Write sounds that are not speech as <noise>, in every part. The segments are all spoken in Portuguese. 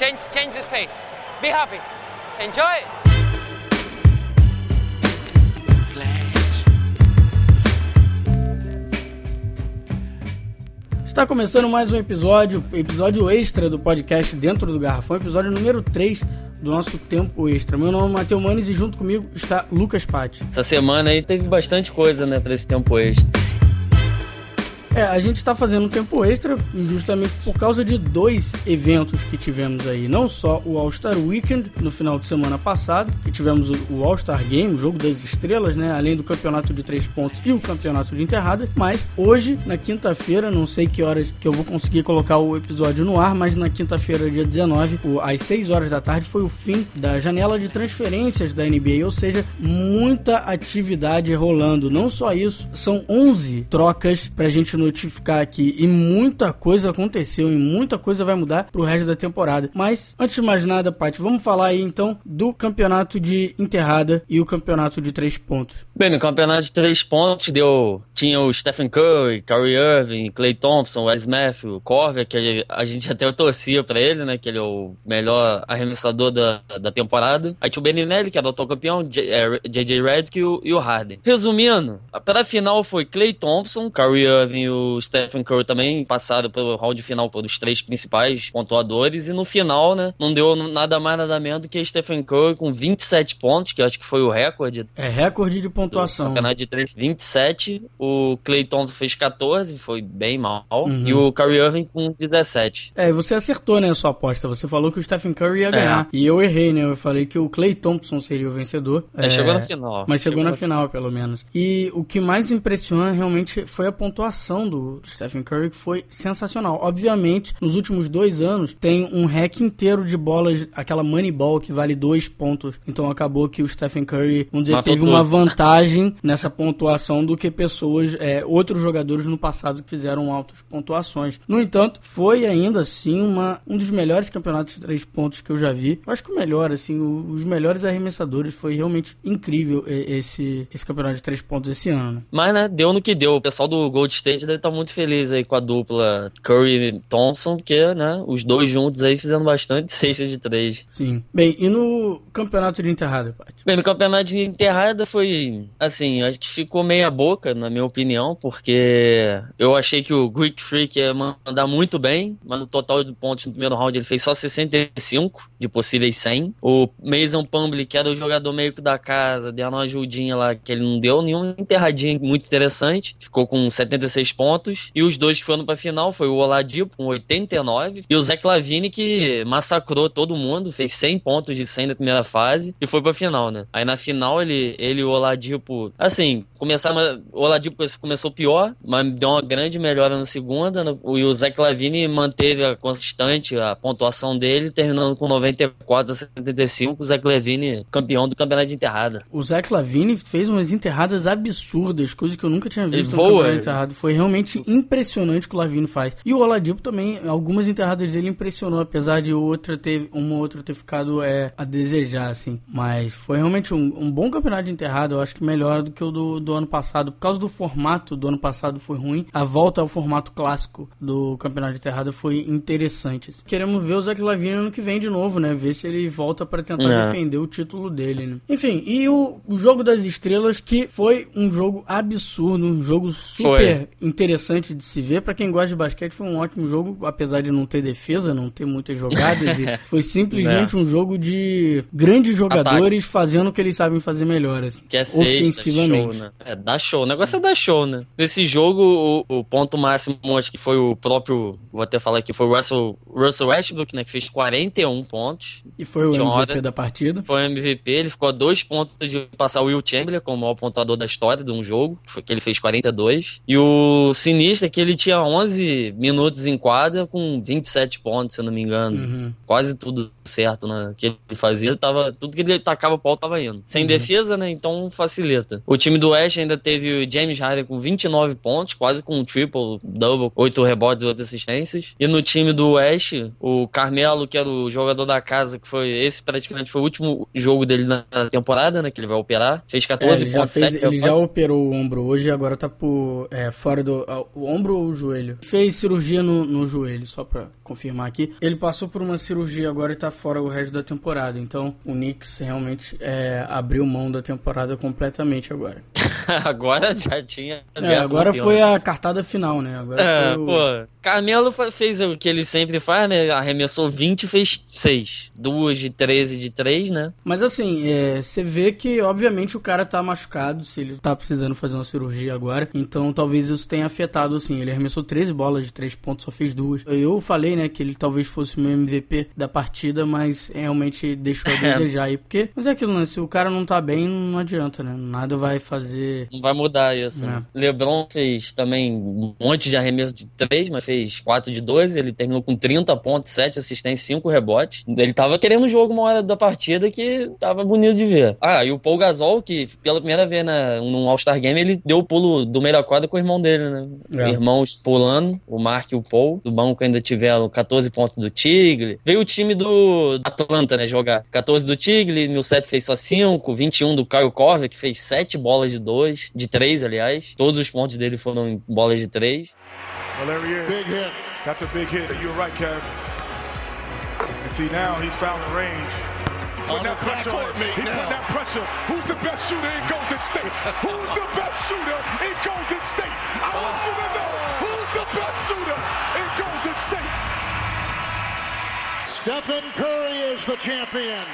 Change, change his face. Be happy. Enjoy. Está começando mais um episódio, episódio extra do podcast Dentro do Garrafão, episódio número 3 do nosso tempo extra. Meu nome é Matheus Manes e junto comigo está Lucas Patti. Essa semana aí teve bastante coisa, né, para esse tempo extra. É, a gente está fazendo um tempo extra justamente por causa de dois eventos que tivemos aí. Não só o All-Star Weekend no final de semana passado, que tivemos o All-Star Game, o jogo das estrelas, né? Além do campeonato de três pontos e o campeonato de enterrada. Mas hoje, na quinta-feira, não sei que horas que eu vou conseguir colocar o episódio no ar, mas na quinta-feira, dia 19, às 6 horas da tarde, foi o fim da janela de transferências da NBA, ou seja, muita atividade rolando. Não só isso, são 11 trocas pra gente notificar aqui e muita coisa aconteceu e muita coisa vai mudar pro resto da temporada. Mas antes de mais nada, Paty, vamos falar aí então do campeonato de enterrada e o campeonato de três pontos. Bem, no campeonato de três pontos deu tinha o Stephen Curry, Kyrie Irving, Clay Thompson, Wes Matthews, Corver, que a gente até <laughs> torcia para ele, né, que ele é o melhor arremessador da, da temporada. Aí tinha o Beninelli, que era o campeão, JJ Redick e o, Harden. Resumindo, para final foi Clay Thompson, Kyrie Irving o Stephen Curry também passaram pelo round final pelos três principais pontuadores e no final, né, não deu nada mais nada menos do que Stephen Curry com 27 pontos, que eu acho que foi o recorde. É recorde de pontuação. Campeonato de 3, 27. O Clay Thompson fez 14, foi bem mal. Uhum. E o Curry Irving com 17. É, você acertou, né, a sua aposta. Você falou que o Stephen Curry ia ganhar. É. E eu errei, né? Eu falei que o Clay Thompson seria o vencedor. É, é... chegou na final. Mas chegou, chegou na, na final, pelo menos. E o que mais impressiona realmente foi a pontuação do Stephen Curry, que foi sensacional. Obviamente, nos últimos dois anos, tem um hack inteiro de bolas, aquela money ball que vale dois pontos. Então acabou que o Stephen Curry, vamos dizer, Matou teve tudo. uma vantagem nessa pontuação do que pessoas, é, outros jogadores no passado que fizeram altas pontuações. No entanto, foi ainda assim uma, um dos melhores campeonatos de três pontos que eu já vi. Eu acho que o melhor, assim, o, os melhores arremessadores. Foi realmente incrível esse, esse campeonato de três pontos esse ano. Né? Mas, né, deu no que deu. O pessoal do Gold State deve estar muito feliz aí com a dupla Curry e Thompson, porque, né, os dois juntos aí fizendo bastante sexta de três. Sim. Bem, e no campeonato de enterrada, Paty? Bem, no campeonato de enterrada foi, assim, acho que ficou meia boca, na minha opinião, porque eu achei que o Greek Freak ia mandar muito bem, mas no total de pontos no primeiro round ele fez só 65 de possíveis 100. O Mason Pumble, que era o jogador meio que da casa, deu uma ajudinha lá que ele não deu nenhum enterradinha muito interessante, ficou com 76 pontos. E os dois que foram pra final foi o Oladipo com 89 e o Zé Clavini que massacrou todo mundo, fez 100 pontos de 100 na primeira fase e foi pra final, né? Aí na final ele, ele e o Oladipo, assim, começaram, o Oladipo começou pior, mas deu uma grande melhora na segunda né? e o Zé Clavini manteve a constante a pontuação dele, terminando com 94 a 75, o Zé Clavini campeão do campeonato de enterrada. O Zé Clavini fez umas enterradas absurdas, coisas que eu nunca tinha visto ele no voa, campeonato de enterrado. Foi realmente impressionante que o Lavino faz. E o Oladipo também, algumas enterradas dele impressionou, apesar de outra ter, uma outra ter ficado é, a desejar, assim. Mas foi realmente um, um bom campeonato de enterrada, eu acho que melhor do que o do, do ano passado. Por causa do formato do ano passado foi ruim, a volta ao formato clássico do campeonato de enterrada foi interessante. Queremos ver o Zach Lavine ano que vem de novo, né? Ver se ele volta para tentar é. defender o título dele, né? Enfim, e o, o jogo das estrelas, que foi um jogo absurdo, um jogo super foi. Interessante de se ver. Para quem gosta de basquete, foi um ótimo jogo, apesar de não ter defesa, não ter muitas jogadas. <laughs> foi simplesmente é. um jogo de grandes jogadores Ataque. fazendo o que eles sabem fazer melhor, assim, que é ofensivamente. Show, né? É, dá show. O negócio é dar show, né? Nesse jogo, o, o, ponto máximo, acho que foi o próprio, vou até falar aqui, foi o Russell, Russell Westbrook, né? Que fez 41 pontos. E foi o MVP hora. da partida. Foi o MVP, ele ficou a dois pontos de passar o Will Chamberlain como o maior pontuador da história de um jogo, que, foi, que ele fez 42. E o Sinistro que ele tinha 11 minutos em quadra com 27 pontos, se eu não me engano. Uhum. Quase tudo certo né, que ele fazia. Tava, tudo que ele tacava o pau tava indo. Sem uhum. defesa, né? Então facilita. O time do West ainda teve o James Harden com 29 pontos, quase com um triple, double, 8 rebotes e 8 assistências. E no time do West, o Carmelo, que era o jogador da casa, que foi esse praticamente foi o último jogo dele na temporada, né? Que ele vai operar. Fez 14 é, pontos. Já fez, ele já operou o ombro hoje e agora tá por, é, fora do ombro, o ombro ou o joelho? Fez cirurgia no, no joelho, só pra confirmar aqui. Ele passou por uma cirurgia agora e tá fora o resto da temporada. Então o Knicks realmente é, abriu mão da temporada completamente agora. <laughs> agora já tinha. É, agora foi a cartada final, né? Agora é, o... pô. Carmelo fez o que ele sempre faz, né? Arremessou 20 e fez 6. Duas de 13 de 3, né? Mas assim, é, você vê que, obviamente, o cara tá machucado, se ele tá precisando fazer uma cirurgia agora. Então talvez isso tenha afetado, assim. Ele arremessou 13 bolas de 3 pontos, só fez duas. Eu falei, né, que ele talvez fosse o meu MVP da partida, mas realmente deixou a <laughs> é. desejar aí. Porque, mas é aquilo, né? Se o cara não tá bem, não adianta, né? Nada vai fazer. Não vai mudar isso. Né? LeBron fez também um monte de arremesso de 3, mas fez 4 de 12. Ele terminou com 30 pontos, 7 assistências, 5 rebotes. Ele tava querendo o jogo uma hora da partida que tava bonito de ver. Ah, e o Paul Gasol, que pela primeira vez na, num All-Star Game, ele deu o pulo do meio da quadra com o irmão dele, né? É. Irmãos pulando, o Mark e o Paul. Do banco ainda tiveram 14 pontos do Tigre. Veio o time do Atlanta, né, jogar. 14 do Tigre, Millsap fez só 5, 21 do Kyle Corver, que fez 7 bolas de 2, de 3, aliás. Todos os pontos dele foram em bolas de 3. Well, there he is. Big hit. That's a big hit. You're right, Kev. And see now he's found the range. Putting that pressure on He's putting that pressure. Who's the best shooter in Golden State? Who's the best shooter in Golden State? I want uh-huh. you to know who's the best shooter in Golden State. Stephen Curry is the champion.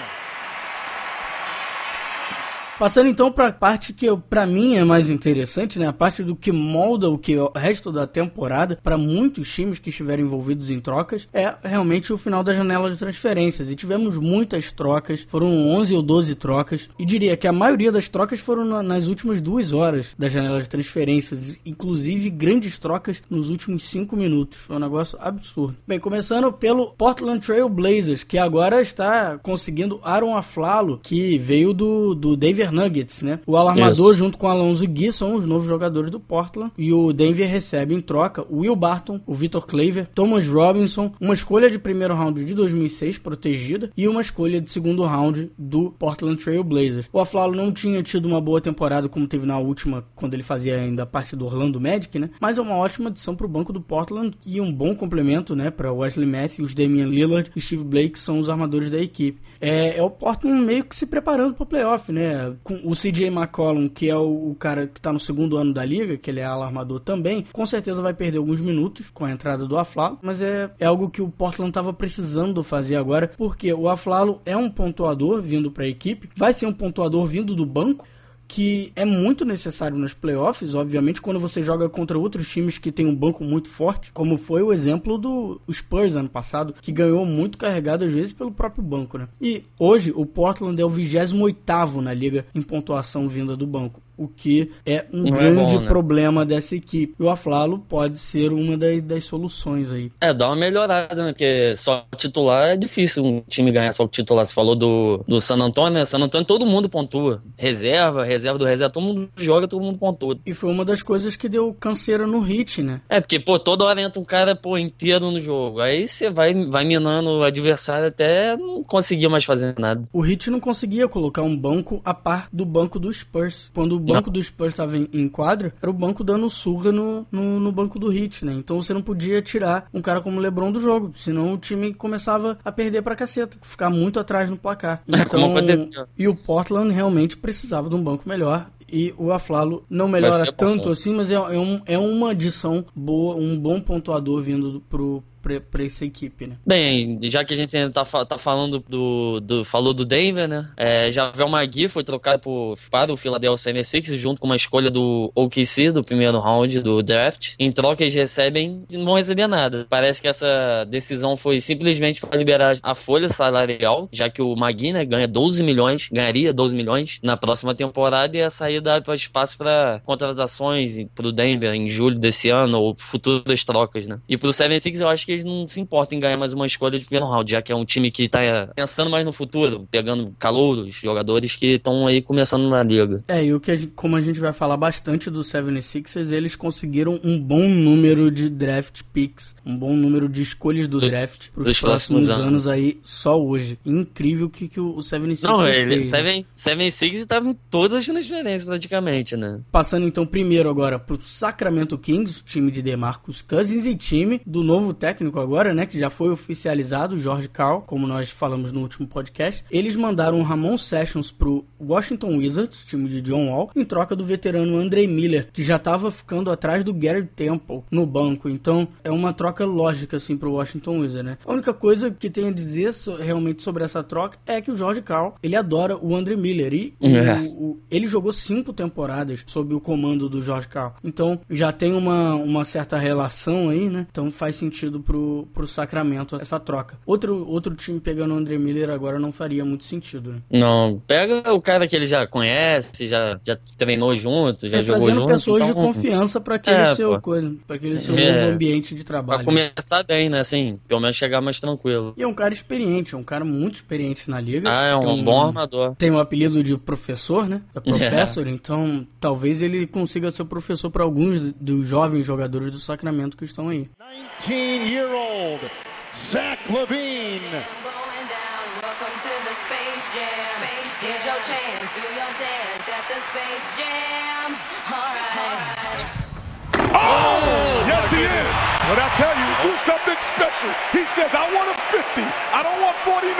Passando então para a parte que para mim é mais interessante, né? A parte do que molda o que o resto da temporada para muitos times que estiveram envolvidos em trocas é realmente o final da janela de transferências. E tivemos muitas trocas, foram 11 ou 12 trocas. E diria que a maioria das trocas foram na, nas últimas duas horas da janela de transferências, inclusive grandes trocas nos últimos 5 minutos. Foi um negócio absurdo. Bem, começando pelo Portland Trail Blazers, que agora está conseguindo Aaron Aflalo, que veio do, do David Denver Nuggets, né? O alarmador Isso. junto com Alonso Gui são os novos jogadores do Portland e o Denver recebe em troca o Will Barton, o Victor Claver, Thomas Robinson, uma escolha de primeiro round de 2006 protegida e uma escolha de segundo round do Portland Trail Blazers. O Aflalo não tinha tido uma boa temporada como teve na última, quando ele fazia ainda parte do Orlando Magic, né? Mas é uma ótima adição para o banco do Portland e um bom complemento, né, para Wesley Matthews, Damian Lillard e Steve Blake, que são os armadores da equipe. É, é o Portland meio que se preparando para o playoff, né? Com o CJ McCollum, que é o, o, cara que tá no segundo ano da liga, que ele é alarmador também, com certeza vai perder alguns minutos com a entrada do Aflalo, mas é, é algo que o Portland tava precisando fazer agora, porque o Aflalo é um pontuador vindo para a equipe, vai ser um pontuador vindo do banco, que é muito necessário nos playoffs, obviamente, quando você joga contra outros times que tem um banco muito forte, como foi o exemplo do Spurs ano passado, que ganhou muito carregado às vezes pelo próprio banco, né? E hoje o Portland é o 28º na liga em pontuação vinda do banco o que é um Não grande é bom, né? problema dessa equipe. E o Aflalo pode ser uma das, das, soluções aí. É, dá uma melhorada, né? Porque só titular é difícil um time ganhar só o titular. Você falou do, do San Antonio, né? San Antonio todo mundo pontua. Reserva, reserva do reserva, todo mundo joga, todo mundo pontua. E foi uma das coisas que deu canseira no hit, né? É, porque, pô, toda hora entra um cara, pô, inteiro no jogo. Aí você vai, vai minando o adversário até não conseguir mais fazer nada. O hit não conseguia colocar um banco a par do banco do Spurs. Quando banco do Spurs estava em, em quadra, era o banco dando surra no, no, no, banco do Heat, né? Então você não podia tirar um cara como o LeBron do jogo, senão o time começava a perder pra caceta, ficar muito atrás no placar. <laughs> Então. E o Portland realmente precisava de um banco melhor e o Aflalo não melhora tanto assim, mas é, é, um, é uma adição boa, um bom pontuador vindo pro, para essa equipe, né? Bem, já que a gente ainda tá, tá falando do, do falou do Denver, né? É, Javel Magui foi trocado por, para o Philadelphia 76 junto com uma escolha do OKC do primeiro round do draft. Em troca eles recebem, não vão receber nada. Parece que essa decisão foi simplesmente para liberar a folha salarial, já que o Magui, né, ganha 12 milhões, ganharia 12 milhões na próxima temporada e a saída para espaço para contratações para o Denver em julho desse ano ou futuras trocas, né? E para o 76 eu acho que eles não se importam em ganhar mais uma escolha de primeiro round, já que é um time que tá pensando mais no futuro, pegando calouros, jogadores que estão aí começando na liga. É, e o que a gente, como a gente vai falar bastante do 76ers, eles conseguiram um bom número de draft picks, um bom número de escolhas do dos, draft para os próximos anos. anos. aí, só hoje. Incrível o que, que o 76ers Não, ele, fez. 76ers estava em todas as transferências praticamente, né? Passando então primeiro agora pro Sacramento Kings, time de DeMarcus Cousins e time do novo técnico agora, né, que já foi oficializado, Jorge Cal, como nós falamos no último podcast. Eles mandaram o Ramon Sessions pro Washington Wizards, time de John Wall, em troca do veterano Andre Miller, que já estava ficando atrás do Gary Temple no banco. Então, é uma troca lógica assim pro Washington Wizards, né? A única coisa que tem a dizer so, realmente sobre essa troca é que o Jorge Cal, ele adora o Andre Miller e é. o, o, ele jogou cinco temporadas sob o comando do Jorge Cal. Então, já tem uma, uma certa relação aí, né? Então, faz sentido pro, pro Sacramento essa troca. Outro, outro time pegando o Andre Miller agora não faria muito sentido, né? Não, pega o cara que ele já conhece, já, já treinou junto, já é, jogou junto. pessoas então... de confiança para aquele é, seu pô. coisa, para aquele seu é, novo ambiente de trabalho. Pra começar bem, né? Assim, pelo menos chegar mais tranquilo. E é um cara experiente, é um cara muito experiente na liga. Ah, é um, um bom armador. Tem o um apelido de professor, né? <laughs> É professor, então talvez ele consiga ser professor para alguns dos jovens jogadores do Sacramento que estão aí. 19 year old Zach Levine. Here's your chance, do your dance at the Space Jam. Alright. Oh, yes he is. But I tell you, do something special. He says, I want a 50. I don't want 49.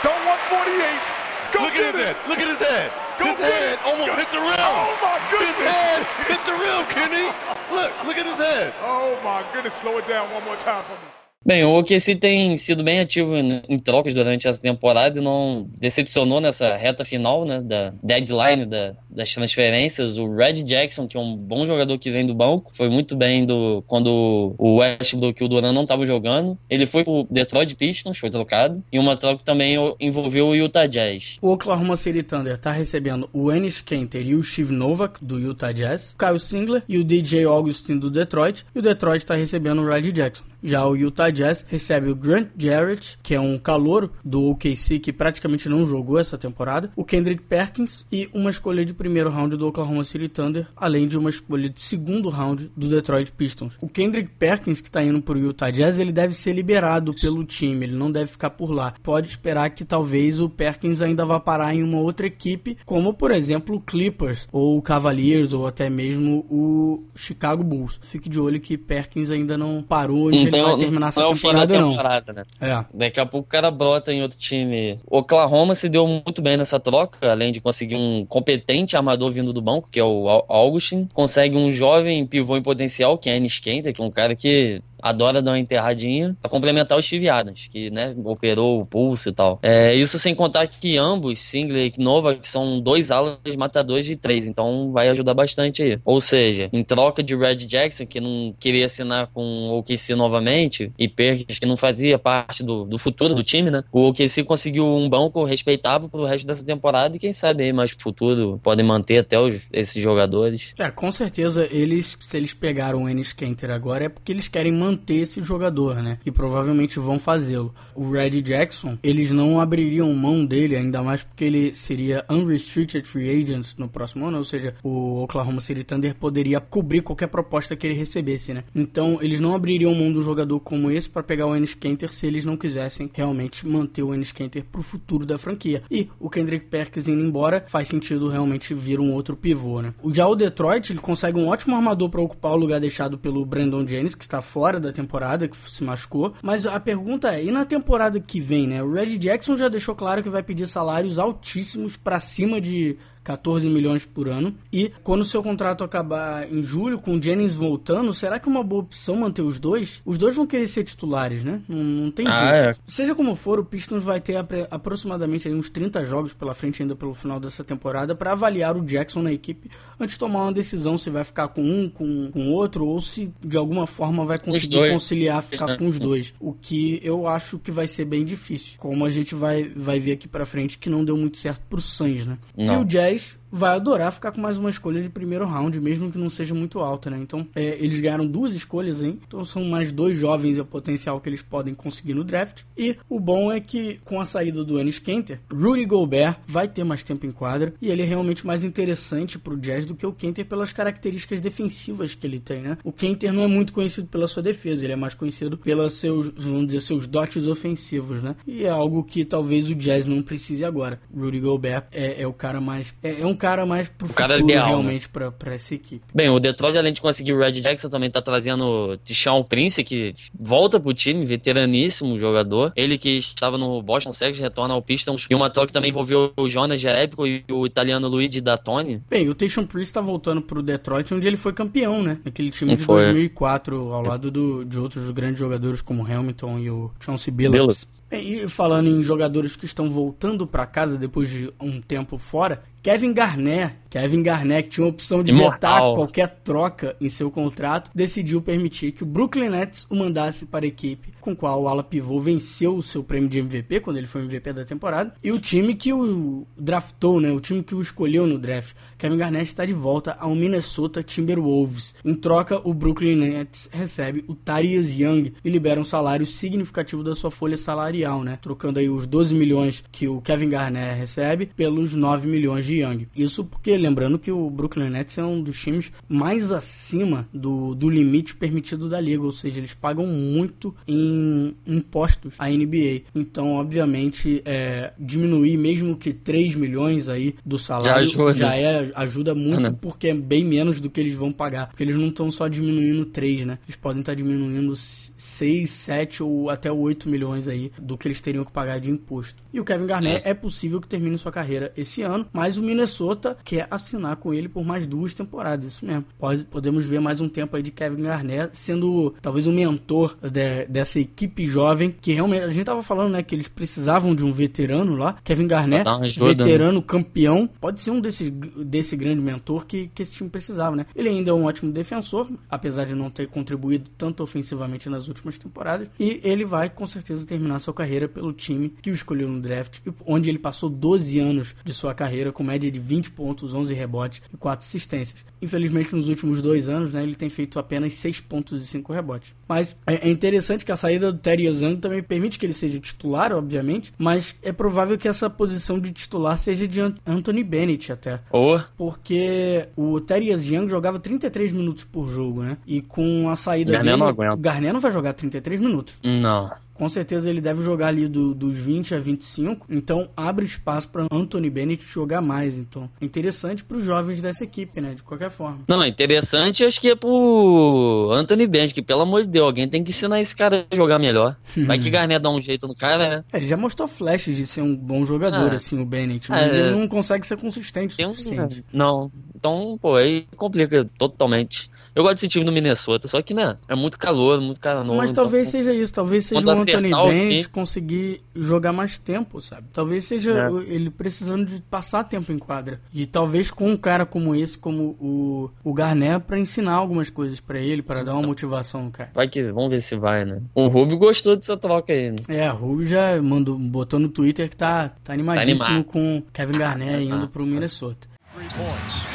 Don't want 48. Go Look at his it. head. Look at his head. Go his head it. almost Go. hit the rim. Oh my goodness. His head hit the rim, Kenny. Look, look at his head. Oh my goodness. Slow it down one more time for me. Bem, o OKC tem sido bem ativo em, trocas durante essa temporada e não decepcionou nessa reta final, né, da deadline da, das transferências. O Red Jackson, que é um bom jogador que vem do banco, foi muito bem do quando o Westbrook e o Duran não estavam jogando. Ele foi pro Detroit Pistons, foi trocado, e uma troca também envolveu o Utah Jazz. O Oklahoma City Thunder está recebendo o Ennis Kenter e o Steve Novak do Utah Jazz, Kyle Singler e o DJ Augustin do Detroit, e o Detroit está recebendo o Red Jackson. Já o Utah Jazz recebe o Grant Jarrett, que é um calouro do OKC que praticamente não jogou essa temporada, o Kendrick Perkins e uma escolha de primeiro round do Oklahoma City Thunder, além de uma escolha de segundo round do Detroit Pistons. O Kendrick Perkins, que está indo para o Utah Jazz, ele deve ser liberado pelo time, ele não deve ficar por lá. Pode esperar que talvez o Perkins ainda vá parar em uma outra equipe, como por exemplo o Clippers, ou o Cavaliers, ou até mesmo o Chicago Bulls. Fique de olho que Perkins ainda não parou onde ele vai terminar essa não temporada, é não. Temporada, né? É. Daqui a pouco o cara brota em outro time. Oklahoma se deu muito bem nessa troca, além de conseguir um competente armador vindo do banco, que é o Augustin. Consegue um jovem pivô em potencial, que é Ennis Kenter, que é um cara que adora dar uma enterradinha pra complementar o Steve Adams, que, né, operou o pulso e tal. É, isso sem contar que ambos, Singler e Nova, são dois alas matadores de três, então vai ajudar bastante aí. Ou seja, em troca de Red Jackson, que não queria assinar com o OKC novamente, e Perkins, que não fazia parte do, do futuro do time, né, o OKC conseguiu um banco respeitável pro resto dessa temporada e quem sabe aí mais pro futuro podem manter até os, esses jogadores. É, com certeza eles, se eles pegaram o Ennis Kenter agora é porque eles querem manter manter esse jogador, né? E provavelmente vão fazê-lo. O Red Jackson, eles não abririam mão dele, ainda mais porque ele seria unrestricted free agent no próximo ano, ou seja, o Oklahoma City Thunder poderia cobrir qualquer proposta que ele recebesse, né? Então, eles não abririam mão do jogador como esse para pegar o Ennis Kenter se eles não quisessem realmente manter o Ennis Kenter pro futuro da franquia. E o Kendrick Perkins indo embora, faz sentido realmente vir um outro pivô, né? Já o Detroit, ele consegue um ótimo armador para ocupar o lugar deixado pelo Brandon Jennings, que está fora da temporada, que se machucou. Mas a pergunta é, e na temporada que vem, né? O Red Jackson já deixou claro que vai pedir salários altíssimos para cima de 14 milhões por ano. E quando o seu contrato acabar em julho, com o Jennings voltando, será que é uma boa opção manter os dois? Os dois vão querer ser titulares, né? Não, não tem ah, jeito. É. Seja como for, o Pistons vai ter aproximadamente uns 30 jogos pela frente ainda pelo final dessa temporada para avaliar o Jackson na equipe antes de tomar uma decisão se vai ficar com um, com, com outro ou se de alguma forma vai conseguir conciliar ficar com os dois. O que eu acho que vai ser bem difícil. Como a gente vai, vai ver aqui pra frente que não deu muito certo pro Suns, né? Não. E o Jazz vai adorar ficar com mais uma escolha de primeiro round, mesmo que não seja muito alta, né? Então, é, eles ganharam duas escolhas, hein? Então são mais dois jovens e o potencial que eles podem conseguir no draft. E o bom é que com a saída do Ennis Kenter, Rudy Gobert vai ter mais tempo em quadra e ele é realmente mais interessante pro Jazz do que o Kenter pelas características defensivas que ele tem, né? O Kenter não é muito conhecido pela sua defesa, ele é mais conhecido pelos seus, vamos dizer, seus dotes ofensivos, né? E é algo que talvez o Jazz não precise agora. Rudy Gobert é, é o cara mais é, é, um mais pro o futuro, cara né? realmente né? pra, pra essa equipe. Bem, o Detroit além de conseguir o Red Jackson também tá trazendo Tishon Prince que volta pro time, veteraníssimo jogador. Ele que estava no Boston Celtics retorna ao Pistons e uma troca também envolveu o Jonas Jerebico e o italiano Luigi Datoni. Bem, o Tishon Prince tá voltando pro Detroit onde ele foi campeão, né? Naquele time de foi. 2004 ao lado do, de outros grandes jogadores como Hamilton e o Chauncey Billups. E falando em jogadores que estão voltando para casa depois de um tempo fora, Kevin Garnett, Kevin Garnett, que tinha a opção de vetar qualquer troca em seu contrato, decidiu permitir que o Brooklyn Nets o mandasse para a equipe com qual o ala pivô venceu o seu prêmio de MVP quando ele foi MVP da temporada e o time que o draftou, né, o time que o escolheu no draft. Kevin Garnett está de volta ao Minnesota Timberwolves. Em troca, o Brooklyn Nets recebe o Tarius Young e libera um salário significativo da sua folha salarial, né, trocando aí os 12 milhões que o Kevin Garnett recebe pelos 9 milhões de Young. Isso porque, lembrando que o Brooklyn Nets é um dos times mais acima do, do limite permitido da liga, ou seja, eles pagam muito em impostos à NBA. Então, obviamente, é, diminuir mesmo que 3 milhões aí do salário já, ajuda, já é, ajuda muito, ah, porque é bem menos do que eles vão pagar. Porque eles não estão só diminuindo 3, né? Eles podem estar diminuindo 6, 7 ou até 8 milhões aí do que eles teriam que pagar de imposto. E o Kevin Garnett é possível que termine sua carreira esse ano, mas o Minnesota quer assinar com ele por mais duas temporadas, isso mesmo. Pode, podemos ver mais um tempo aí de Kevin Garnett sendo talvez o um mentor de, dessa equipe jovem, que realmente, a gente tava falando, né, que eles precisavam de um veterano lá, Kevin Garnett, ajuda, né? veterano né? campeão, pode ser um desse, desse grande mentor que, que esse time precisava, né. Ele ainda é um ótimo defensor, apesar de não ter contribuído tanto ofensivamente nas últimas temporadas, e ele vai com certeza terminar sua carreira pelo time que o escolheu no draft, onde ele passou 12 anos de sua carreira com média de 20 pontos, 11 rebotes e 4 assistências. Infelizmente, nos últimos dois anos, né, ele tem feito apenas 6 pontos e 5 rebotes. Mas é, é interessante que a saída do Terry Young também permite que ele seja titular, obviamente, mas é provável que essa posição de titular seja de Anthony Bennett até. Oh. Porque o Terry Young jogava 33 minutos por jogo, né? E com a saída Garnet dele... Não aguenta. Garnet não vai jogar 33 minutos. Não com certeza ele deve jogar ali do, dos 20 a 25, então abre espaço para Anthony Bennett jogar mais, então é interessante para os jovens dessa equipe, né, de qualquer forma. Não, é interessante acho que é pro Anthony Bennett, que pelo amor de Deus, alguém tem que ensinar esse cara a jogar melhor. <laughs> Vai que Garnett dá um jeito no cara, né? É, ele já mostrou flashes de ser um bom jogador, ah, assim, o Bennett, mas é, ele não consegue ser consistente suficiente. Um, não, então, pô, aí complica totalmente. Eu gosto desse time do Minnesota, só que, né, é muito calor, muito calor. Mas então, talvez seja isso, talvez seja o Anthony Bennett conseguir jogar mais tempo, sabe? Talvez seja é. ele precisando de passar tempo em quadra. E talvez com um cara como esse, como o, o Garnett, para ensinar algumas coisas para ele, para dar uma motivação no cara. Vai que, vamos ver se vai, né? O Rubio gostou dessa troca aí, né? É, o Rubio já mandou, botou no Twitter que tá, tá animadíssimo tá com Kevin Garnett ah, indo pro Minnesota. Three points.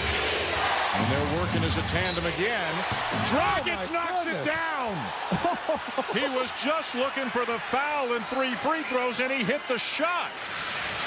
And they're working as a tandem again. Dragic oh knocks goodness. it down. he was just looking for the foul and three free throws, and he hit the shot.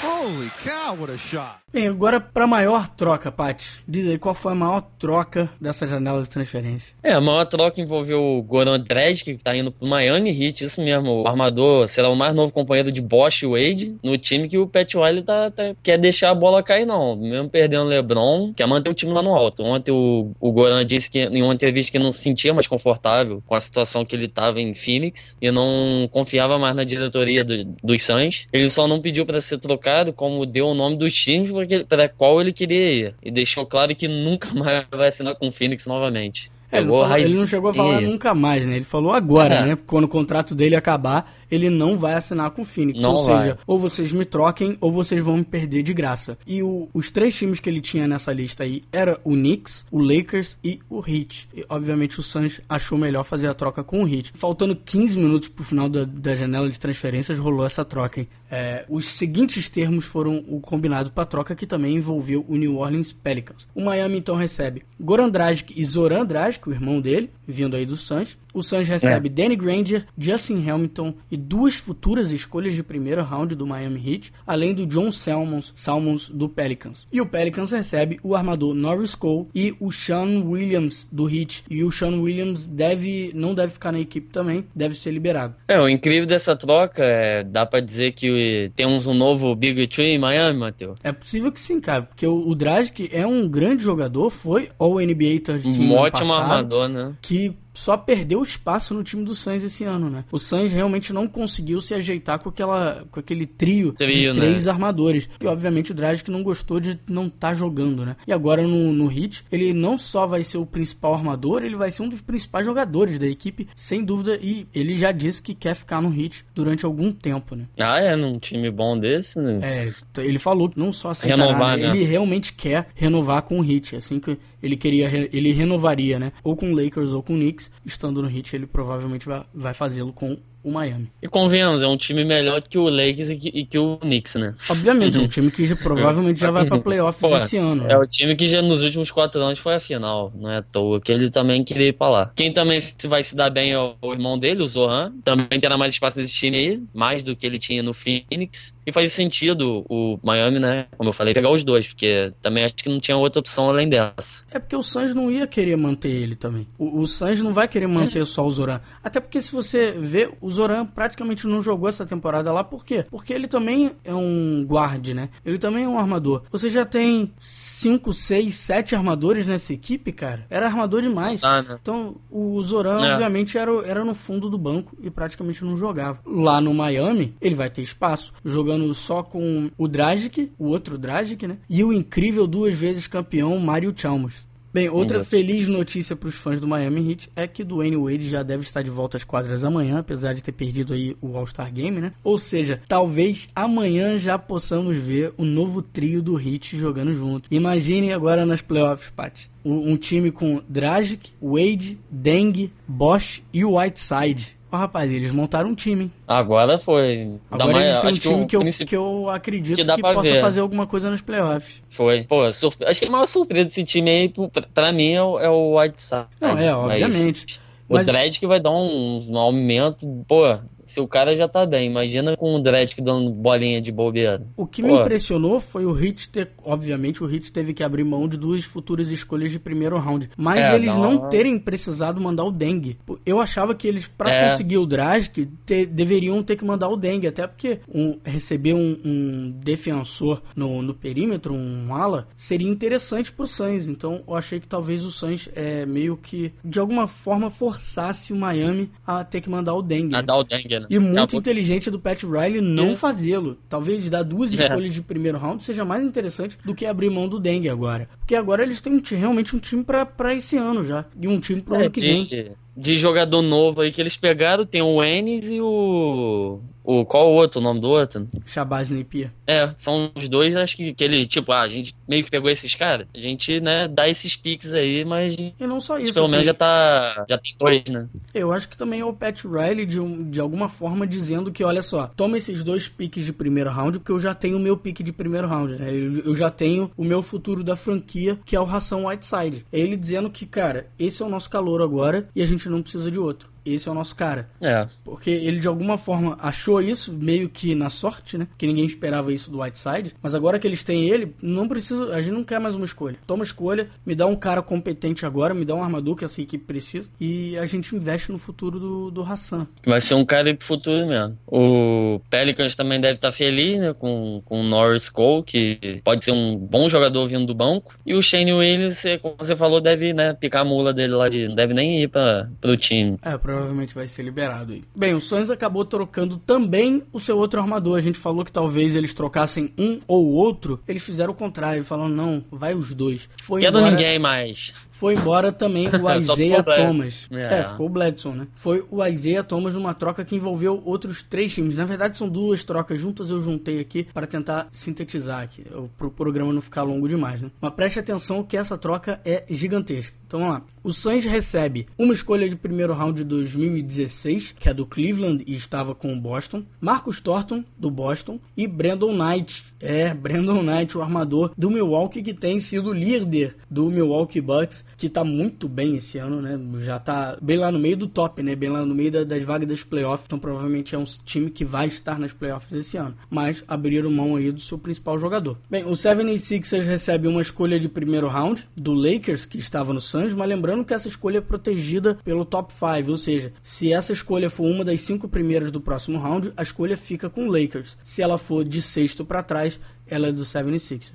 Holy cow, what a shot. Bem, agora para a maior troca, Paty. Diz aí qual foi a maior troca dessa janela de transferência. É, a maior troca envolveu o Goran Dragic, que tá indo pro Miami Heat, isso mesmo. O armador será o mais novo companheiro de Bosch Wade, no time que o Pat Wiley tá, tá, quer deixar a bola cair, não. Mesmo perdendo o LeBron, quer manter o time lá no alto. Ontem o, o Goran disse que em uma entrevista que não se sentia mais confortável com a situação que ele tava em Phoenix e não confiava mais na diretoria do, dos Suns. Ele só não pediu para ser trocado, como deu o nome dos times, para qual ele queria ir. E deixou claro que nunca <laughs> mais vai assinar com o Phoenix novamente. É, ele, não falou, ele, não chegou a falar nunca mais, né? Ele falou agora, é. <laughs> né? Quando o contrato dele acabar, ele não vai assinar com o Phoenix. Não ou vai. seja, ou vocês me troquem ou vocês vão me perder de graça. E o, os três times que ele tinha nessa lista aí era o Knicks, o Lakers e o Heat. E, obviamente o Suns achou melhor fazer a troca com o Heat. Faltando 15 minutos pro final da, da janela de transferências, rolou essa troca. Hein? É, os seguintes termos foram o combinado para troca que também envolveu o New Orleans Pelicans. O Miami então recebe Goran Dragic e Zoran Dragic, o irmão dele, vindo aí do Suns. O Suns recebe é. Danny Granger, Justin Hamilton e duas futuras escolhas de primeiro round do Miami Heat, além do John Salmons, Salmons do Pelicans. E o Pelicans recebe o armador Norris Cole e o Sean Williams do Heat. E o Sean Williams deve não deve ficar na equipe também, deve ser liberado. É, o incrível dessa troca é dá para dizer que temos um novo Big Tree em Miami, Matheus. É possível que sim, cara, porque o, o Dragic é um grande jogador, foi All NBA Third Team Um ótimo passado, armador, né? Que só perdeu espaço no time do Suns esse ano, né? O Suns realmente não conseguiu se ajeitar com, aquela, com aquele trio, trio de né? três né? armadores. E obviamente o Dragic não gostou de não estar tá jogando, né? E agora no, no Heat, ele não só vai ser o principal armador, ele vai ser um dos principais jogadores da equipe, sem dúvida. E ele já disse que quer ficar no Heat durante algum tempo, né? Ah, é? Num time bom desse, né? É, ele falou que não só aceitará, renovar, né? ele realmente quer renovar com o Heat, assim que ele queria, ele renovaria, né? Ou com Lakers ou com Knicks, estando no Heat, ele provavelmente vai, vai fazê-lo com o Miami. E convenhamos, é um time melhor que o Lakers e que, e que o Knicks, né? Obviamente, é um time que já, provavelmente já vai pra <laughs> playoffs Pô, esse ano. É né? o time que já nos últimos quatro anos foi a final, não é à toa, que ele também queria ir pra lá. Quem também vai se dar bem é o, o irmão dele, o Zohan, também terá mais espaço nesse time aí, mais do que ele tinha no Phoenix. E faz sentido o Miami, né? Como eu falei, pegar os dois, porque também acho que não tinha outra opção além dessa. É porque o Suns não ia querer manter ele também. O, o Suns não vai querer manter é. só o Zoran. Até porque se você vê, o Zoran praticamente não jogou essa temporada lá. Por quê? Porque ele também é um guard, né? Ele também é um armador. Você já tem 5, 6, 7 armadores nessa equipe, cara. Era armador demais. Ah, né? Então, o Zoran, é. obviamente, era, era no fundo do banco e praticamente não jogava. Lá no Miami, ele vai ter espaço. Jogando jogando só com o Dragic, o outro Dragic, né? E o incrível duas vezes campeão Mario Chalmers. Bem, outra feliz notícia para os fãs do Miami Heat é que Dwayne Wade já deve estar de volta às quadras amanhã, apesar de ter perdido aí o All-Star Game, né? Ou seja, talvez amanhã já possamos ver o novo trio do Heat jogando junto. Imagine agora nas playoffs, Pat. Um time com Dragic, Wade, Deng, Bosch e o Whiteside. Ó, oh, rapaz, eles montaram um time. Agora foi. Agora eles têm um time que, eu, que eu acredito que, que possa ver. fazer alguma coisa nos playoffs. Foi. Pô, surpre... acho que a maior surpresa desse time aí, pra mim, é o, é o Whiteside. Não, é, obviamente. Mas... O Dredd que vai dar um, um aumento, pô, se o cara já tá bem, imagina com o Dredd dando bolinha de bobeira. O que Pô. me impressionou foi o Hit ter. Obviamente, o Hit teve que abrir mão de duas futuras escolhas de primeiro round. Mas é, eles não... não... terem precisado mandar o Dengue. Eu achava que eles, para é. conseguir o Dragic, te, deveriam ter que mandar o Dengue. Até porque um, receber um, um defensor no, no, perímetro, um ala, seria interessante pro Suns. Então eu achei que talvez o Suns é, meio que, de alguma forma, forçasse o Miami a ter que mandar o Dengue. A dar o Dengue E muito inteligente do Pat Riley não é. fazê-lo. Talvez dar duas é. escolhas de primeiro round seja mais interessante do que abrir mão do Dengue agora. Porque agora eles têm realmente um time para esse ano já. E um time pro é, ano que de, vem. De jogador novo aí que eles pegaram, tem o Ennis e o o, qual o outro, o nome do outro? Shabazz Napier. É, são os dois, acho que, que ele, tipo, ah, a gente meio que pegou esses caras, a gente, né, dá esses piques aí, mas... E não só isso. Pelo menos já tá, já tem dois, né? Eu acho que também é o Pat Riley, de, de alguma forma, dizendo que, olha só, toma esses dois piques de primeiro round, porque eu já tenho o meu pique de primeiro round, né? Eu, eu já tenho o meu futuro da franquia, que é o Ração Whiteside. É ele dizendo que, cara, esse é o nosso calor agora e a gente não precisa de outro esse é o nosso cara. É. Porque ele de alguma forma achou isso meio que na sorte, né? Que ninguém esperava isso do Whiteside. Mas agora que eles têm ele, não precisa. A gente não quer mais uma escolha. Toma escolha, me dá um cara competente agora, me dá um armador que essa equipe precisa. E a gente investe no futuro do, do Hassan. Vai ser um cara pro futuro mesmo. O Pelicans também deve estar tá feliz, né? Com, com o Norris Cole, que pode ser um bom jogador vindo do banco. E o Shane Williams, como você falou, deve, né, picar a mula dele lá de. Não deve nem ir para pro time. É, pra provavelmente vai ser liberado aí. Bem, o Suns acabou trocando também o seu outro armador. A gente falou que talvez eles trocassem um ou outro. Eles fizeram o contrário, falando não, vai os dois. Foi Quero embora... ninguém mais Foi embora também o <laughs> Isaiah Thomas. É. é, ficou o Bledson, né? Foi o Isaiah Thomas numa troca que envolveu outros três times. Na verdade, são duas trocas juntas, eu juntei aqui para tentar sintetizar aqui, para o programa não ficar longo demais, né? Mas preste atenção que essa troca é gigantesca. Então vamos lá. O Suns recebe uma escolha de primeiro round de 2016, que é do Cleveland e estava com o Boston. Marcus Thornton, do Boston. E Brandon Knight. É, Brandon Knight, o armador do Milwaukee, que tem sido líder do Milwaukee Bucks, que está muito bem esse ano, né? Já está bem lá no meio do top, né? Bem lá no meio da, das vagas das playoffs. Então provavelmente é um time que vai estar nas playoffs esse ano. Mas abriram mão aí do seu principal jogador. Bem, o 76ers recebe uma escolha de primeiro round do Lakers, que estava no Suns, mas lembrando Lembrando que essa escolha é protegida pelo top 5, ou seja, se essa escolha for uma das cinco primeiras do próximo round, a escolha fica com o Lakers. Se ela for de sexto para trás, ela é do 76ers.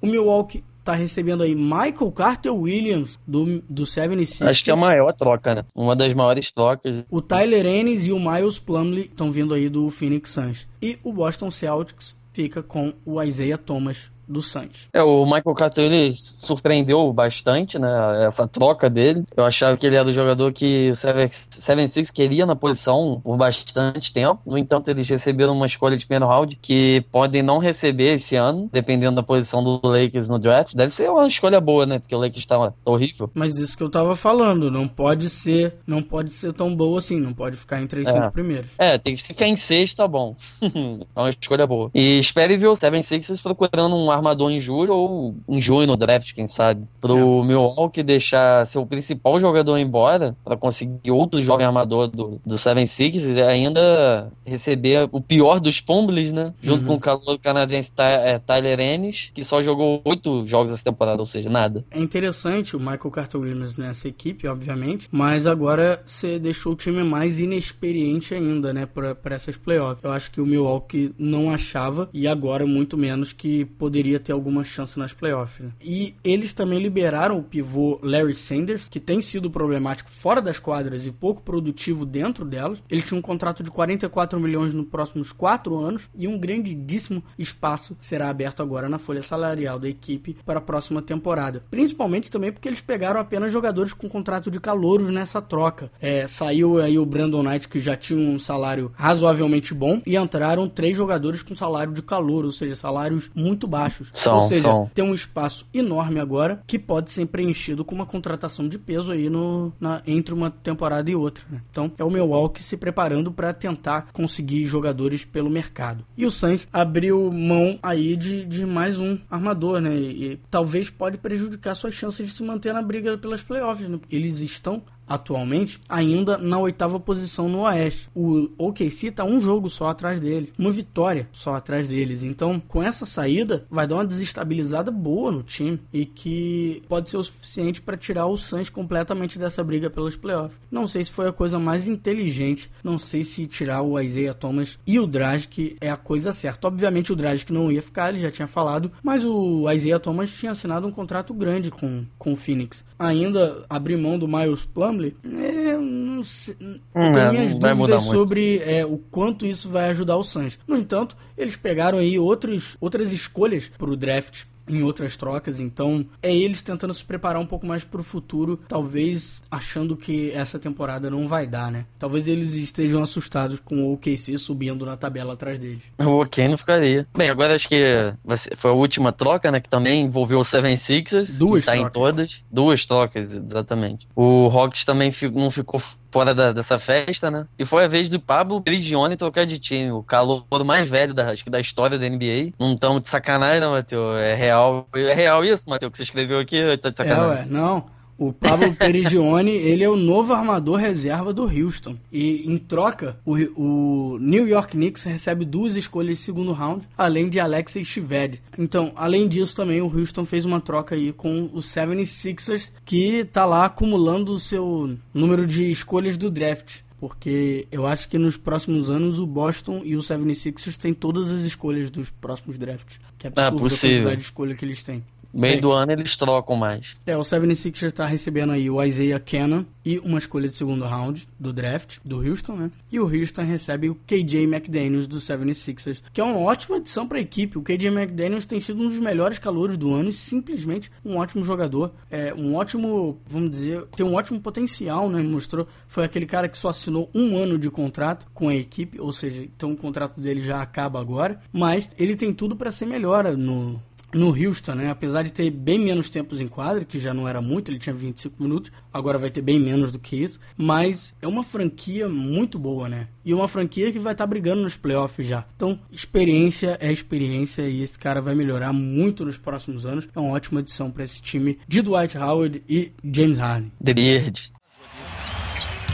O Milwaukee tá recebendo aí Michael Carter Williams do, do 76ers. Acho que é a maior troca, né? Uma das maiores trocas. O Tyler Ennis e o Miles Plumlee estão vindo aí do Phoenix Suns. E o Boston Celtics fica com o Isaiah Thomas do Santos. É, o Michael Carter ele surpreendeu bastante, né? Essa troca dele. Eu achava que ele era o jogador que o 76 queria na posição por bastante tempo. No entanto, eles receberam uma escolha de primeiro round que podem não receber esse ano, dependendo da posição do Lakers no draft. Deve ser uma escolha boa, né? Porque o Lakers tá, horrível. Mas isso que eu tava falando, não pode ser, não pode ser tão boa assim, não pode ficar entre os é. cinco primeiros. É, tem que ficar em sexto, tá bom. <laughs> é uma escolha boa. E espere ver o 76ers procurando um armador em julho ou em junho no draft, quem sabe. Pro é. Milwaukee deixar seu principal jogador embora para conseguir outro jovem armador do, do Seven Six e ainda receber o pior dos Pombles, né? Junto uhum. com o calor canadense é, Tyler Ennis, que só jogou oito jogos essa temporada, ou seja, nada. É interessante o Michael Carter Williams nessa equipe, obviamente, mas agora você deixou o time mais inexperiente ainda, né, para essas playoffs. Eu acho que o Milwaukee não achava e agora muito menos que poderia ter alguma chance nas playoffs. Né? E eles também liberaram o pivô Larry Sanders, que tem sido problemático fora das quadras e pouco produtivo dentro delas. Ele tinha um contrato de 44 milhões nos próximos quatro anos e um grandíssimo espaço será aberto agora na folha salarial da equipe para a próxima temporada. Principalmente também porque eles pegaram apenas jogadores com contrato de calouros nessa troca. É, saiu aí o Brandon Knight, que já tinha um salário razoavelmente bom, e entraram três jogadores com salário de calor, ou seja, salários muito baixos. São são, Ou seja, são. tem um espaço enorme agora que pode ser preenchido com uma contratação de peso aí no, na, entre uma temporada e outra. Né? Então é o Milwaukee se preparando para tentar conseguir jogadores pelo mercado. E o Suns abriu mão aí de, de mais um armador, né? E, e talvez pode prejudicar suas chances de se manter na briga pelas playoffs. Né? Eles estão atualmente ainda na oitava posição no Oeste. O OKC está um jogo só atrás dele, uma vitória só atrás deles. Então, com essa saída, vai dar uma desestabilizada boa no time e que pode ser o suficiente para tirar o Suns completamente dessa briga pelos playoffs. Não sei se foi a coisa mais inteligente, não sei se tirar o Isaiah Thomas e o Dragic é a coisa certa. Obviamente o Dragic não ia ficar, ele já tinha falado, mas o Isaiah Thomas tinha assinado um contrato grande com, com o Phoenix. Ainda abrir mão do Miles Plumlee é, não sei, hum, eu tenho é, minhas dúvidas sobre é, o quanto isso vai ajudar o Suns. No entanto, eles pegaram aí outros, outras escolhas para o draft em outras trocas, então é eles tentando se preparar um pouco mais para o futuro, talvez achando que essa temporada não vai dar, né? Talvez eles estejam assustados com o OKC subindo na tabela atrás deles. O OK não ficaria. Bem, agora acho que foi a última troca, né, que também envolveu o Seven Sixers, Duas que tá trocas. em todas. Duas trocas, exatamente. O Hawks também não ficou fora da, dessa festa, né? E foi a vez do Pablo Prigione trocar de time, o calor mais velho da, acho que da história da NBA. Não estamos de sacanagem, não, Matheus. É real. É real isso, Matheus, que você escreveu aqui? Tá de sacanagem. É, ué, não. O Pablo <laughs> Perigione, ele é o novo armador reserva do Houston. E em troca, o, o, New York Knicks recebe duas escolhas de segundo round, além de Alexei Shved. Então, além disso também, o Houston fez uma troca aí com o 76ers, que tá lá acumulando o seu número de escolhas do draft porque eu acho que nos próximos anos o Boston e o 76ers têm todas as escolhas dos próximos drafts. Que é absurdo ah, a quantidade de escolha que eles têm. Meio do ano eles trocam mais. É, o 76ers está recebendo aí o Isaiah Cannon e uma escolha de segundo round do draft do Houston, né? E o Houston recebe o KJ McDaniels do 76ers, que é uma ótima adição para a equipe. O KJ McDaniels tem sido um dos melhores calores do ano e simplesmente um ótimo jogador. É um ótimo, vamos dizer, tem um ótimo potencial, né? Mostrou, foi aquele cara que só assinou um ano de contrato com a equipe, ou seja, então o contrato dele já acaba agora, mas ele tem tudo para ser melhor no no Houston, né? Apesar de ter bem menos tempos em quadra, que já não era muito, ele tinha 25 minutos, agora vai ter bem menos do que isso. Mas é uma franquia muito boa, né? E uma franquia que vai estar tá brigando nos playoffs já. Então, experiência é experiência e esse cara vai melhorar muito nos próximos anos. É uma ótima adição para esse time de Dwight Howard e James Harden. The Beard.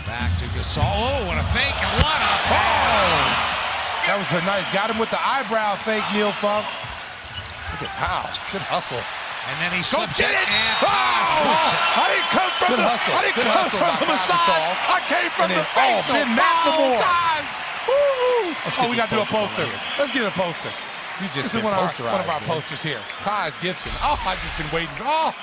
Back to Gasol. Oh, what a fake and what a pass! That was a nice. Got him with the eyebrow fake, Neil Funk. Look at Powell. Good hustle. And then he slips it, it and oh! it. I didn't come from Good the hustle. I didn't Good come from the massage. I came from then, the face oh, Ben McLemore. Oh, we got to do a poster. Let's get a poster. You just this is one, of, one of our posters here. Tyus Gibson. Oh, I've just been waiting. Oh.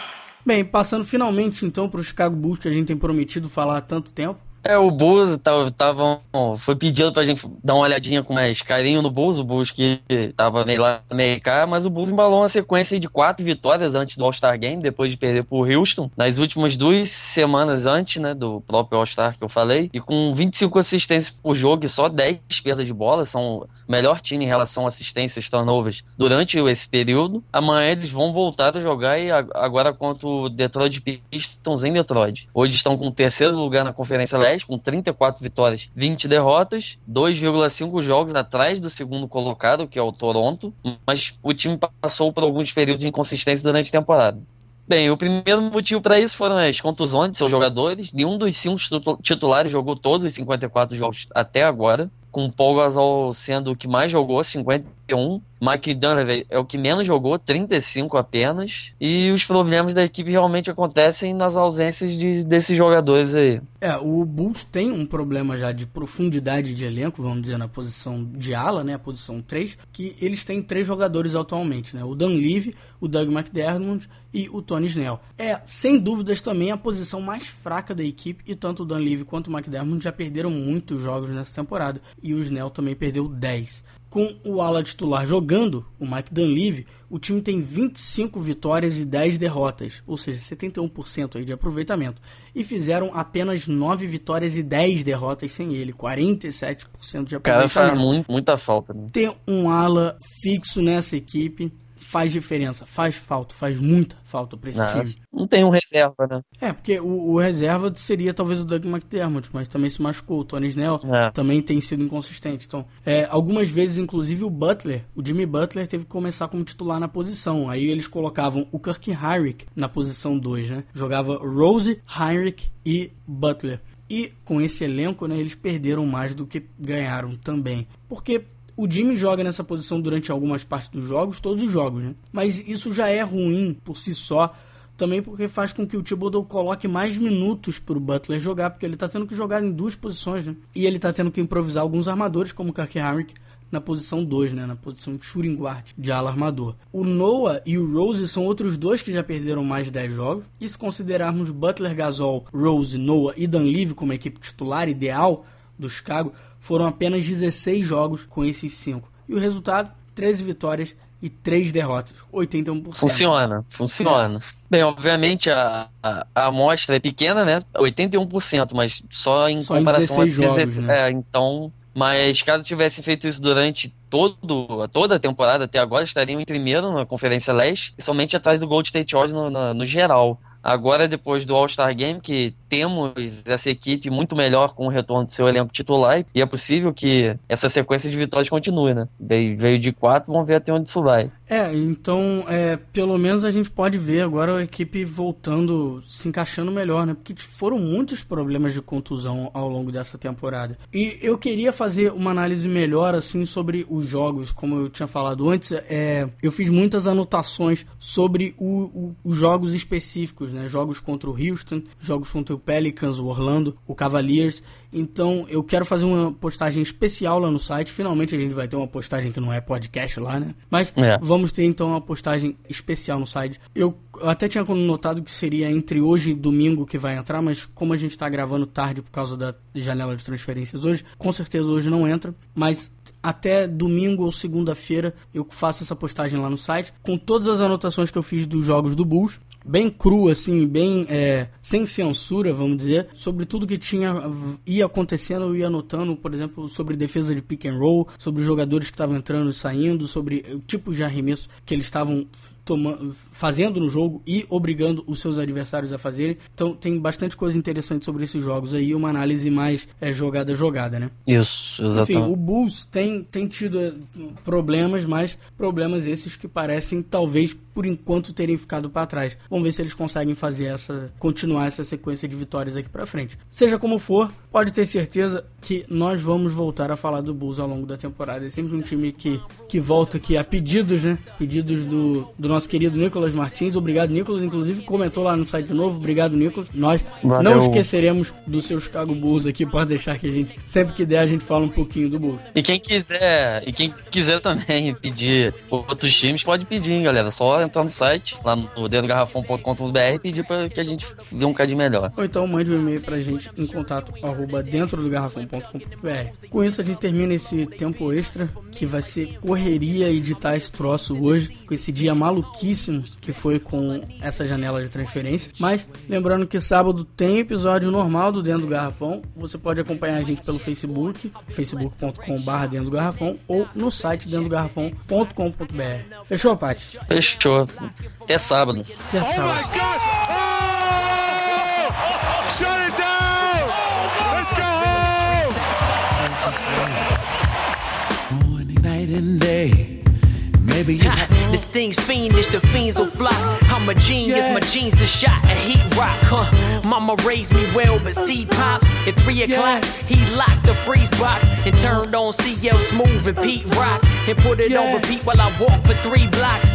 Bem, passando finalmente então para o Chicago Bulls que a gente tem prometido falar há tanto tempo. É, o Bulls tava, tava, foi pedido pra gente dar uma olhadinha com mais carinho no Bulls, o Bulls que tava meio lá, meio cá, mas o Bulls embalou uma sequência de quatro vitórias antes do All-Star Game, depois de perder pro Houston, nas últimas duas semanas antes, né, do próprio All-Star que eu falei, e com 25 assistências por jogo e só 10 perdas de bola, são o melhor time em relação a assistências turnovers durante esse período. Amanhã eles vão voltar a jogar e agora contra o Detroit Pistons em Detroit. Hoje estão com o terceiro lugar na Conferência Leste, com 34 vitórias, 20 derrotas, 2,5 jogos atrás do segundo colocado, que é o Toronto, mas o time passou por alguns períodos de inconsistência durante a temporada. Bem, o primeiro motivo para isso foram as contusões de seus jogadores. Nenhum dos cinco titulares jogou todos os 54 jogos até agora com Paul Gasol sendo o que mais jogou, 51. Mike Dunleavy é o que menos jogou, 35 apenas. E os problemas da equipe realmente acontecem nas ausências de, desses jogadores aí. É, o Bulls tem um problema já de profundidade de elenco, vamos dizer, na posição de ala, né, a posição 3, que eles têm três jogadores atualmente, né, o Dan Levy, o Doug McDermott e o Tony Snell. É, sem dúvidas também a posição mais fraca da equipe e tanto o Dan Levy quanto o McDermott já perderam muitos jogos nessa temporada e o Snell também perdeu 10. Com o ala titular jogando, o Mike Dunleavy, o time tem 25 vitórias e 10 derrotas, ou seja, 71% aí de aproveitamento. E fizeram apenas 9 vitórias e 10 derrotas sem ele, 47% de aproveitamento. Cara, faz muito, muita falta. Né? Ter um ala fixo nessa equipe faz diferença, faz falta, faz muita falta para esse Nossa, time. Não tem um reserva, né? É, porque o, o, reserva seria talvez o Doug McDermott, mas também se machucou. O Tony Snell é. também tem sido inconsistente. Então, é, algumas vezes, inclusive, o Butler, o Jimmy Butler, teve que começar como titular na posição. Aí eles colocavam o Kirk Heinrich na posição 2, né? Jogava Rose, Heinrich e Butler. E com esse elenco, né, eles perderam mais do que ganharam também. Porque o Jimmy joga nessa posição durante algumas partes dos jogos, todos os jogos, né? Mas isso já é ruim por si só, também porque faz com que o Thibodeau coloque mais minutos para o Butler jogar, porque ele está tendo que jogar em duas posições, né? E ele está tendo que improvisar alguns armadores, como o Kirk Hamrick, na posição 2, né? Na posição de shooting guard, de ala armador. O Noah e o Rose são outros dois que já perderam mais de 10 jogos. E se considerarmos Butler, Gasol, Rose, Noah e Dan Levy como a equipe titular ideal do Chicago, foram apenas 16 jogos com esses 5. E o resultado, 13 vitórias e 3 derrotas, 81%. Funciona, funciona. Bem, obviamente a, a, a, amostra é pequena, né? 81%, mas só em só comparação em 16 a jogos, né? É, então, mas caso tivesse feito isso durante todo, toda a temporada até agora, estariam em primeiro na Conferência Leste e somente atrás do Gold State Warriors no, no, no geral. Agora, depois do All-Star Game, que temos essa equipe muito melhor com o retorno do seu elenco titular, e é possível que essa sequência de vitórias continue, né? Veio de quatro, vamos ver até onde isso vai. É, então, é, pelo menos a gente pode ver agora a equipe voltando, se encaixando melhor, né? Porque foram muitos problemas de contusão ao longo dessa temporada. E eu queria fazer uma análise melhor, assim, sobre os jogos, como eu tinha falado antes. É, eu fiz muitas anotações sobre o, o, os jogos específicos, né? Jogos contra o Houston, jogos contra o Pelicans, o Orlando, o Cavaliers. Então eu quero fazer uma postagem especial lá no site. Finalmente a gente vai ter uma postagem que não é podcast lá, né? Mas é. vamos ter então uma postagem especial no site. Eu, eu até tinha notado que seria entre hoje e domingo que vai entrar, mas como a gente está gravando tarde por causa da janela de transferências hoje, com certeza hoje não entra. Mas até domingo ou segunda-feira eu faço essa postagem lá no site com todas as anotações que eu fiz dos jogos do Bulls bem cru, assim, bem é, sem censura, vamos dizer, sobre tudo que tinha ia acontecendo, eu ia anotando, por exemplo, sobre defesa de pick and roll, sobre jogadores que estavam entrando e saindo, sobre o tipo de arremesso que eles estavam fazendo no jogo e obrigando os seus adversários a fazerem. Então tem bastante coisa interessante sobre esses jogos aí, uma análise mais é, jogada jogada, né? Isso, exatamente. Enfim, o Bulls tem, tem tido é, problemas, mas problemas esses que parecem talvez por enquanto terem ficado para trás. Vamos ver se eles conseguem fazer essa continuar essa sequência de vitórias aqui para frente. Seja como for, pode ter certeza que nós vamos voltar a falar do Bulls ao longo da temporada. É sempre um time que, que volta aqui a pedidos, né? Pedidos do, do nosso querido Nicolas Martins. Obrigado, Nicolas. Inclusive, comentou lá no site de novo. Obrigado, Nicolas. Nós Valeu. não esqueceremos do seu Chicago Bulls aqui. Pode deixar que a gente, sempre que der, a gente fala um pouquinho do Bulls. E quem quiser, e quem quiser também <laughs> pedir outros times, pode pedir, hein, galera. Só entrar no site, lá no dentrogarrafão.com.br e pedir para que a gente dê um cadinho melhor. Ou então mande um e-mail pra gente em contato arroba dentro do garrafão.com.br. Com isso, a gente termina esse tempo extra, que vai ser correria editar esse troço hoje, com esse dia maluco pouquíssimo que foi com essa janela de transferência. Mas lembrando que sábado tem episódio normal do Dentro do Garrafão. Você pode acompanhar a gente pelo Facebook, facebook.com.br Dentro do Garrafão ou no site dentro do garrafão.com.br. Fechou, Paty? Fechou. Até sábado. Até sábado. Oh Morning, night and day. Maybe you This thing's fiendish, the fiends will fly. I'm a genius, yeah. my jeans are shot a heat rock, huh? Mama raised me well, but see pops at three o'clock. Yeah. He locked the freeze box and turned on CL Smooth and Pete Rock and put it yeah. on repeat while I walk for three blocks.